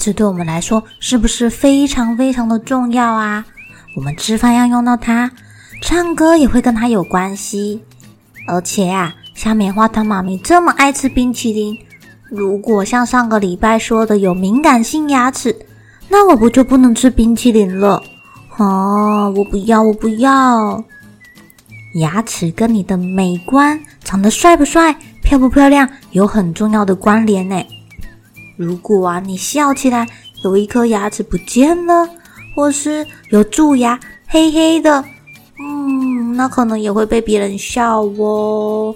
牙齿对我们来说是不是非常非常的重要啊？我们吃饭要用到它，唱歌也会跟它有关系。而且啊，像棉花糖妈咪这么爱吃冰淇淋，如果像上个礼拜说的有敏感性牙齿，那我不就不能吃冰淇淋了？哦，我不要，我不要！牙齿跟你的美观、长得帅不帅、漂不漂亮有很重要的关联呢。如果啊，你笑起来有一颗牙齿不见了，或是有蛀牙黑黑的，嗯，那可能也会被别人笑哦。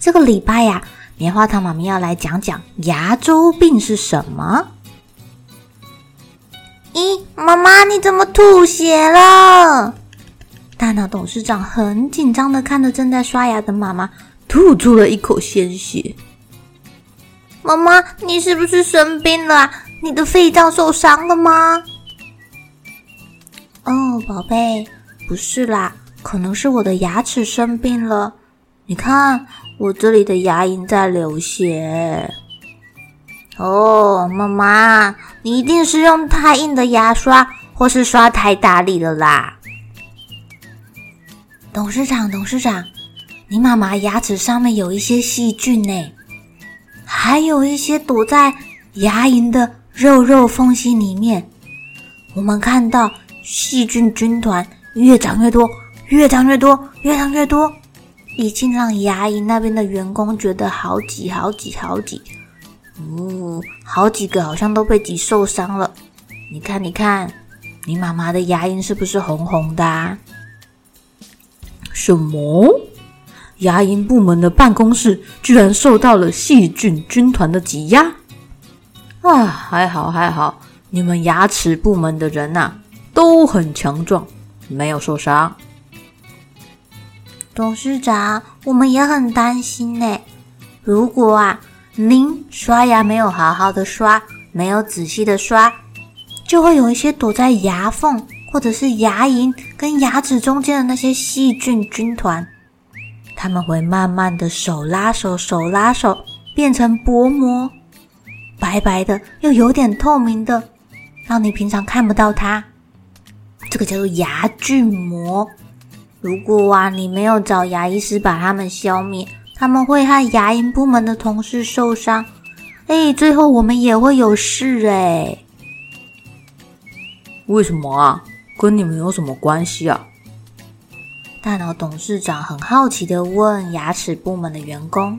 这个礼拜呀，棉花糖妈咪要来讲讲牙周病是什么。咦，妈妈你怎么吐血了？大脑董事长很紧张的看着正在刷牙的妈妈，吐出了一口鲜血。妈妈，你是不是生病了？你的肺脏受伤了吗？哦，宝贝，不是啦，可能是我的牙齿生病了。你看，我这里的牙龈在流血。哦，妈妈，你一定是用太硬的牙刷，或是刷太大力了啦。董事长，董事长，你妈妈牙齿上面有一些细菌呢。还有一些躲在牙龈的肉肉缝隙里面，我们看到细菌军团越长越多，越长越多，越长越多，已经让牙龈那边的员工觉得好挤，好挤，好挤。哦，好几个好像都被挤受伤了。你看，你看，你妈妈的牙龈是不是红红的啊？什么？牙龈部门的办公室居然受到了细菌军团的挤压啊！还好还好，你们牙齿部门的人呐、都很强壮，没有受伤。董事长，我们也很担心呢。如果啊，您刷牙没有好好的刷，没有仔细的刷，就会有一些躲在牙缝或者是牙龈跟牙齿中间的那些细菌军团。他们会慢慢的手拉手，手拉手，变成薄膜，白白的又有点透明的，让你平常看不到它。这个叫做牙菌膜。如果啊，你没有找牙医师把它们消灭，他们会害牙龈部门的同事受伤。哎，最后我们也会有事哎。为什么啊？跟你们有什么关系啊？大脑董事长很好奇地问牙齿部门的员工：“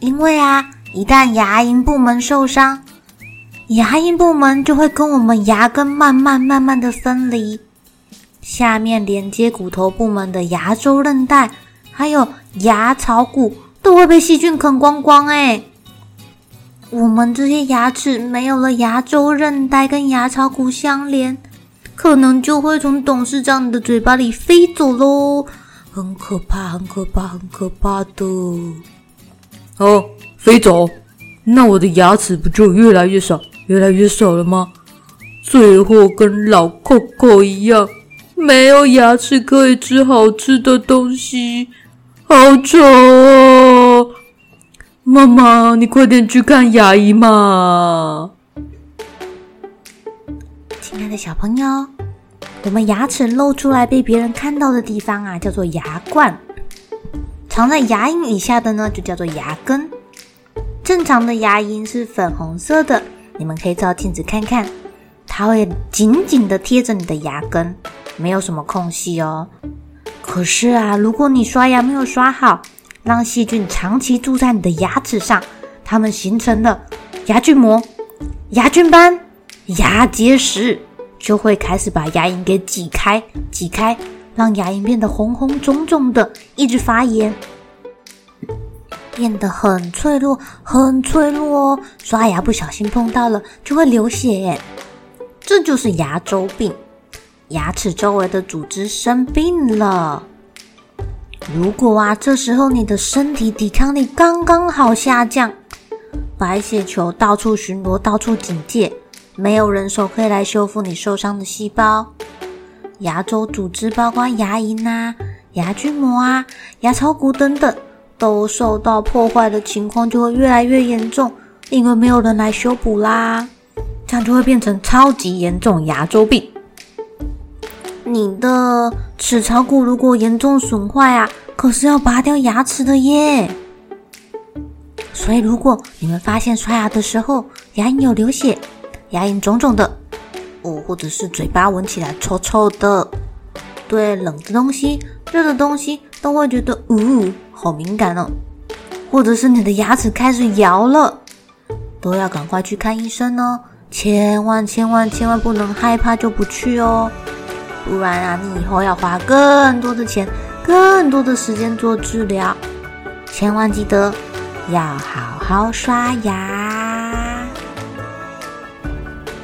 因为啊，一旦牙龈部门受伤，牙龈部门就会跟我们牙根慢慢慢慢的分离，下面连接骨头部门的牙周韧带，还有牙槽骨都会被细菌啃光光。哎，我们这些牙齿没有了牙周韧带跟牙槽骨相连。”可能就会从董事长的嘴巴里飞走喽，很可怕，很可怕，很可怕的。哦，飞走？那我的牙齿不就越来越少，越来越少了吗？最后跟老 Coco 一样，没有牙齿可以吃好吃的东西，好丑哦！妈妈，你快点去看牙医嘛。小朋友，我们牙齿露出来被别人看到的地方啊，叫做牙冠；藏在牙龈以下的呢，就叫做牙根。正常的牙龈是粉红色的，你们可以照镜子看看，它会紧紧的贴着你的牙根，没有什么空隙哦。可是啊，如果你刷牙没有刷好，让细菌长期住在你的牙齿上，它们形成了牙菌膜、牙菌斑、牙结石，就会开始把牙龈给挤开、挤开，让牙龈变得红红肿肿的，一直发炎。变得很脆弱，很脆弱哦！刷牙不小心碰到了，就会流血。这就是牙周病，牙齿周围的组织生病了。如果啊，这时候你的身体抵抗力刚刚好下降，白血球到处巡逻，到处警戒，没有人手可以来修复你受伤的细胞。牙周组织包括牙龈啊、牙菌膜啊、牙槽骨等等。都受到破坏的情况就会越来越严重，因为没有人来修补啦，这样就会变成超级严重牙周病。你的齿槽骨如果严重损坏啊，可是要拔掉牙齿的耶。所以如果你们发现刷牙的时候牙龈有流血、牙龈肿肿的，哦，或者是嘴巴闻起来臭臭的，对冷的东西、热的东西都会觉得，呜、呃。好敏感哦，或者是你的牙齿开始摇了，都要赶快去看医生哦！千万千万千万不能害怕就不去哦，不然啊，你以后要花更多的钱、更多的时间做治疗。千万记得要好好刷牙。